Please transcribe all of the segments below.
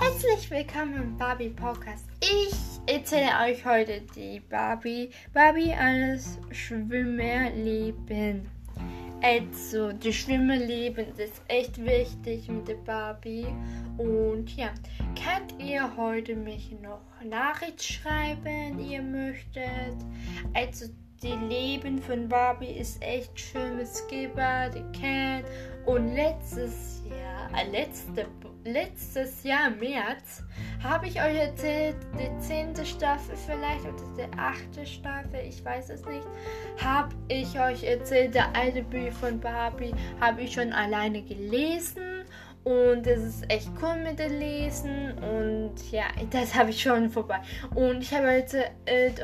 Herzlich willkommen im Barbie Podcast. Ich erzähle euch heute die Barbie, Barbie alles Schwimmerleben. Also, das Schwimmerleben ist echt wichtig mit der Barbie. Und ja, könnt ihr heute mich noch Nachricht schreiben, ihr möchtet? Also, die Leben von Barbie ist echt schön mit Skipper, die Ken. Und letztes Jahr, äh, letzte, letztes Jahr März, habe ich euch erzählt, die zehnte Staffel vielleicht oder die achte Staffel, ich weiß es nicht, habe ich euch erzählt, der alte Bücher von Barbie habe ich schon alleine gelesen und es ist echt cool mit dem Lesen. Und ja, das habe ich schon vorbei. Und ich habe heute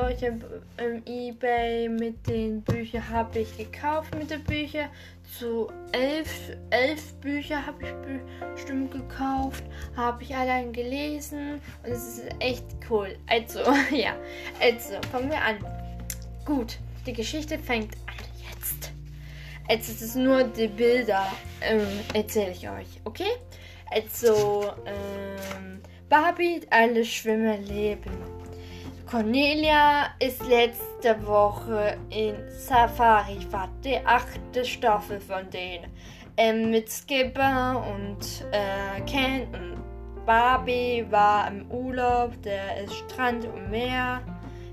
euch im, im, Ebay mit den Büchern habe ich gekauft mit den Büchern. So elf, elf Bücher habe ich bestimmt gekauft. Habe ich allein gelesen. Und es ist echt cool. Also, ja. Also, fangen wir an. Gut, die Geschichte fängt Jetzt ist es nur die Bilder, ähm, erzähle ich euch, okay? Also, ähm, Barbie, alle Schwimmer leben. Cornelia ist letzte Woche in Safari Fahrt, die achte Staffel von denen. Ähm, mit Skipper und äh, Ken und Barbie war im Urlaub, der ist Strand und Meer.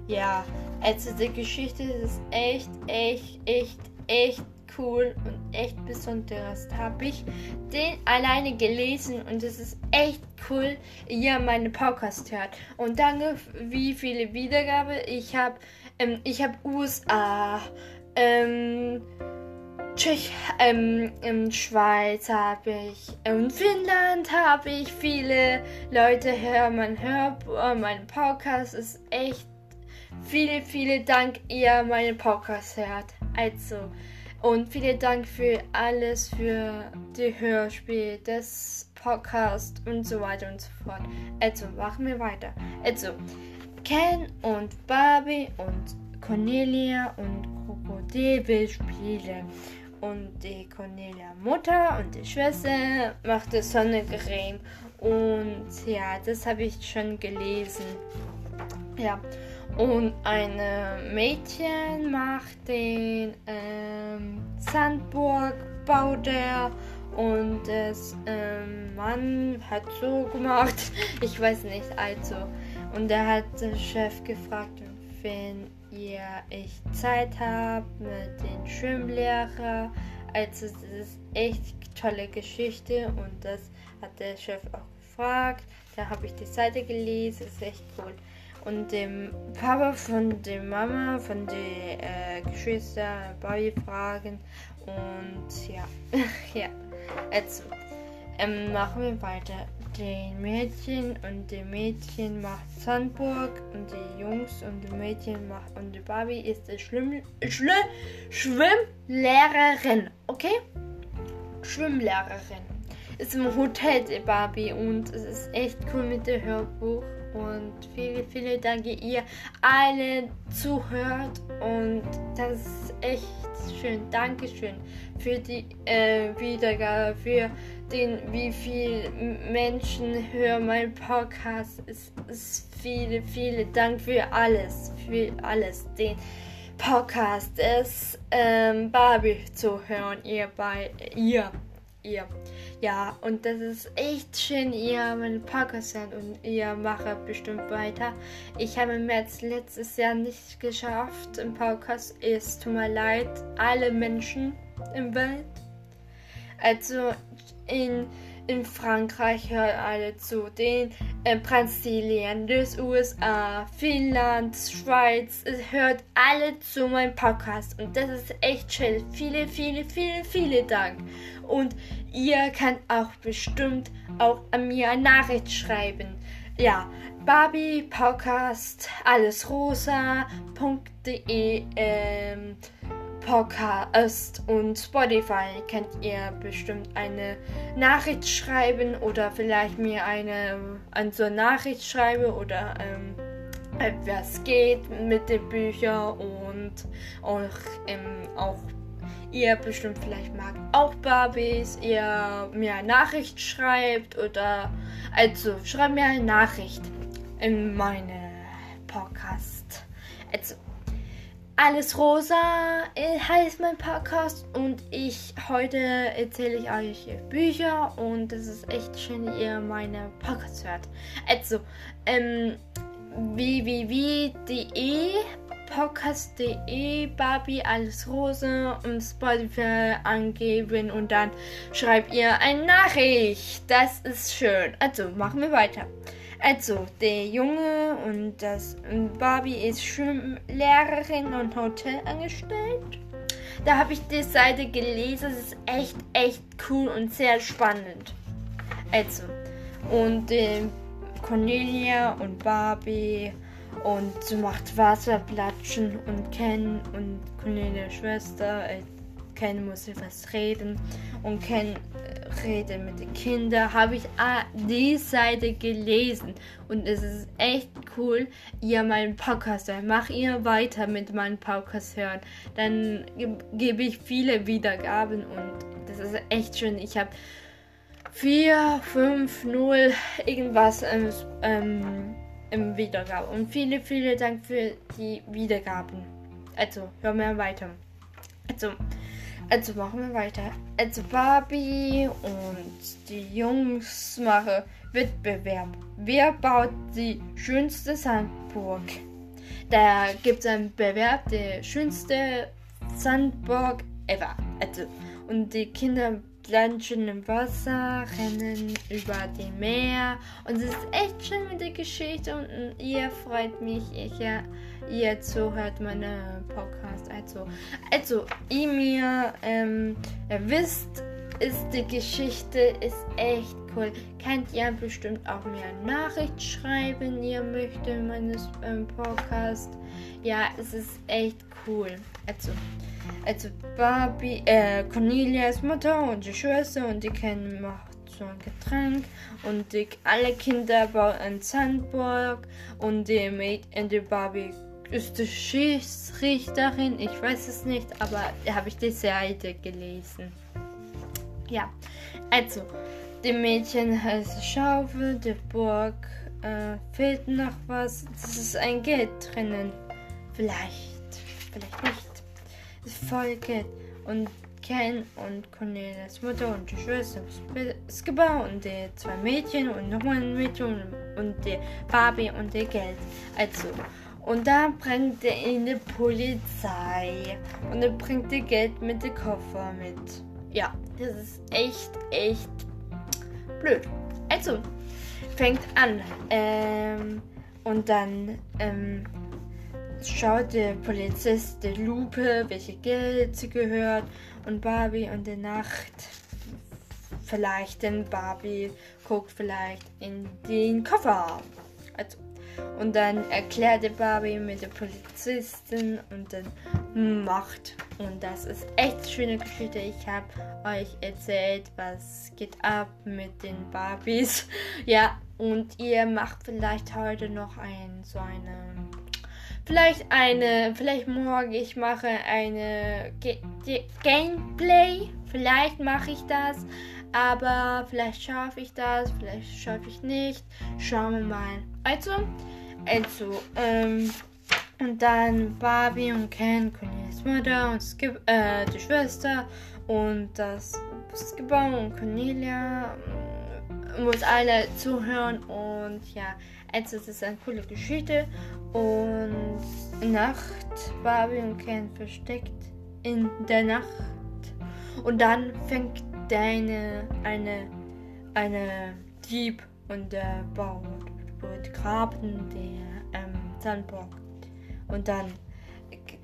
Ja, also die Geschichte ist echt, echt, echt, echt cool und echt besonderes. Habe ich den alleine gelesen und es ist echt cool, ihr meine Podcast hört. Und danke, wie viele Wiedergabe. Ich habe ähm, ich habe USA, ähm, Tschech, ähm, in Schweiz habe ich, in Finnland habe ich viele Leute hören. Man hört oh, mein Podcast ist echt viele, viele Dank, ihr meinen Podcast hört. Also, und vielen Dank für alles, für die Hörspiel, das Podcast und so weiter und so fort. Also machen wir weiter. Also Ken und Barbie und Cornelia und Krokodil spielen. Und die Cornelia Mutter und die Schwester macht das Sonnencreme. Und ja, das habe ich schon gelesen. Ja. Und ein Mädchen macht den ähm, Sandburg, baut er. Und das ähm, Mann hat so gemacht. Ich weiß nicht, also. Und er hat den Chef gefragt, wenn ihr echt Zeit habt mit dem Schwimmlehrer. Also, das ist echt tolle Geschichte und das hat der Chef auch gefragt. Da habe ich die Seite gelesen, ist echt cool und dem Papa von der Mama, von den äh, Geschwistern Bobby fragen. Und ja, ja. Also, ähm, machen wir weiter. Den Mädchen und die Mädchen macht Sandburg und die Jungs und die Mädchen macht und die Barbie ist die Schwimm, Schwimm, Schwimmlehrerin, okay? Schwimmlehrerin. Ist im Hotel die Barbie und es ist echt cool mit dem Hörbuch und viele, viele Danke, ihr alle zuhört und das ist echt schön. Dankeschön für die äh, Wiedergabe, für den, wie viele Menschen hören mein Podcast. Es ist viele, viele Dank für alles, für alles, den Podcast ist ähm, Barbie zu hören, ihr bei ihr ihr. Ja, und das ist echt schön, ihr meinen Podcast hört und ihr macht bestimmt weiter. Ich habe im März letztes Jahr nicht geschafft im Podcast. Es tut mir leid, alle Menschen im Welt. Also in in Frankreich hört alle zu, den äh, Brasilien, des USA, Finnland, Schweiz, es hört alle zu meinem Podcast und das ist echt schön. Viele, viele, viele, viele Dank. Und ihr könnt auch bestimmt auch an mir eine Nachricht schreiben. Ja, Barbie Podcast, alles rosa.de ähm, Podcast und Spotify könnt ihr bestimmt eine Nachricht schreiben oder vielleicht mir eine, eine so Nachricht schreiben oder ähm, was geht mit den Büchern und auch, ähm, auch ihr bestimmt vielleicht mag auch Barbies, ihr mir eine Nachricht schreibt oder also schreibt mir eine Nachricht in meine Podcast. Also alles rosa heißt mein Podcast und ich heute erzähle ich euch Bücher und es ist echt schön, ihr meine Podcasts hört. Also ähm www.de podcast.de Barbie alles Rose und Spotify angeben und dann schreibt ihr eine Nachricht. Das ist schön. Also machen wir weiter. Also, der Junge und das Barbie ist Schwimmlehrerin und Hotelangestellt. Da habe ich die Seite gelesen. Es ist echt, echt cool und sehr spannend. Also, und äh, Cornelia und Barbie und sie macht Wasserplatschen und Ken und Cornelias Schwester. Äh, Ken muss etwas reden und Ken äh, redet mit den Kindern. Habe ich ah, die Seite gelesen und es ist echt cool, ihr meinen Podcast hören. Mach ihr weiter mit meinem Podcast hören. Dann gebe ich viele Wiedergaben und das ist echt schön. Ich habe 4, 5, 0, irgendwas ähm, ähm, im Wiedergabe. Und viele, viele Dank für die Wiedergaben. Also, hören wir weiter. Also, also machen wir weiter. Also Barbie und die Jungs machen Wettbewerb. Wer baut die schönste Sandburg? Da gibt es einen Bewerb, der schönste Sandburg ever. Also, und die Kinder planschen im Wasser, rennen über dem Meer. Und es ist echt schön mit der Geschichte und ihr freut mich, ich, ja, ihr zuhört meine Podcast. Also, also ihr mir ähm, ihr wisst, ist die Geschichte ist echt cool. Könnt ihr bestimmt auch mir eine Nachricht schreiben, ihr möchtet meines ähm, Podcast. Ja, es ist echt cool. Also also Barbie, äh, Cornelias Mutter und die Schwester und die kennen macht so ein Getränk und die, alle Kinder bauen ein Sandburg und die Mädchen, die Barbie ist die Schießrichterin, ich weiß es nicht, aber da habe ich die Seite gelesen. Ja, also, die Mädchen heißt Schaufel, die Burg äh, fehlt noch was. Das ist ein Geld drinnen. Vielleicht, vielleicht nicht voll Geld. Und Ken und Cornelias Mutter und die Schwester Skipper und die zwei Mädchen und noch ein Mädchen und die Barbie und die Geld. Also, und da bringt er in die Polizei und er bringt die Geld mit dem Koffer mit. Ja, das ist echt, echt blöd. Also, fängt an. Ähm, und dann ähm, schaut der Polizist die Lupe, welche Geld sie gehört und Barbie und die Nacht vielleicht denn Barbie guckt vielleicht in den Koffer. Also, und dann erklärte Barbie mit der Polizisten und dann macht. Und das ist echt schöne Geschichte. Ich habe euch erzählt, was geht ab mit den Barbies. Ja, und ihr macht vielleicht heute noch ein so eine Vielleicht eine, vielleicht morgen ich mache eine Gameplay. Vielleicht mache ich das. Aber vielleicht schaffe ich das, vielleicht schaffe ich nicht. Schauen wir mal. Also, also, ähm, und dann Barbie und Ken, Cornelias Mutter und Skip, äh, die Schwester und das Skipper und Cornelia muss alle zuhören und ja, also es ist eine coole Geschichte. Und Nacht Barbie und Ken versteckt in der Nacht. Und dann fängt deine eine eine Dieb und der Bau wird graben der ähm, Sandburg. Und dann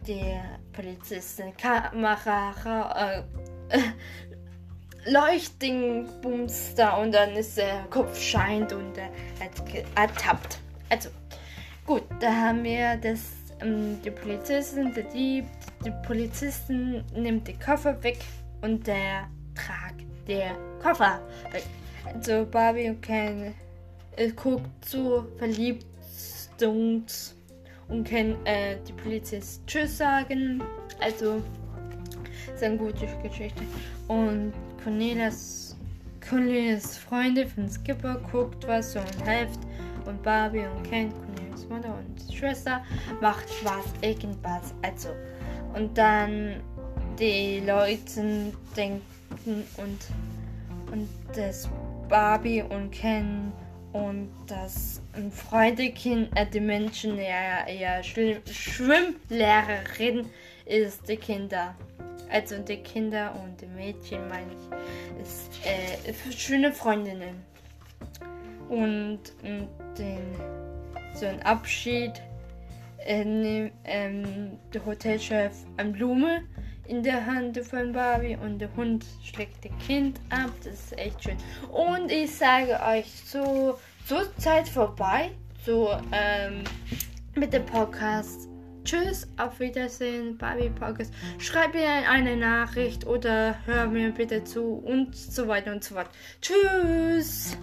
der Polizist Kamera äh, Leuchtdingbums da und dann ist der Kopf scheint und er ertappt. Also, gut, da haben wir das, ähm, die Polizisten, der Dieb, die Polizisten nimmt den Koffer weg und der tragt der Koffer weg. Also Barbie und Ken äh, guckt zu verliebt und können äh, die Polizisten Tschüss sagen. Also ist eine gute Geschichte. Und Cornelius, Cornelius Freunde von Skipper guckt was und hilft. Und Barbie und Ken, Cornelius Mutter und Schwester macht was, irgendwas. Also. Und dann die Leute denken und, und das Barbie und Ken und das Freudekind, äh, die Menschen, ja, ja, Schwimmlehrerin ist die Kinder. Also die Kinder und die Mädchen, meine ich, ist äh, schöne Freundinnen. Und, und den, so ein Abschied äh, nimmt ähm, der Hotelchef eine Blume in der Hand von Barbie und der Hund schlägt das Kind ab. Das ist echt schön. Und ich sage euch, so, so Zeit vorbei, so ähm, mit dem Podcast. Tschüss, auf Wiedersehen, Barbie Podcast. Schreib mir eine Nachricht oder hör mir bitte zu und so weiter und so fort. Tschüss.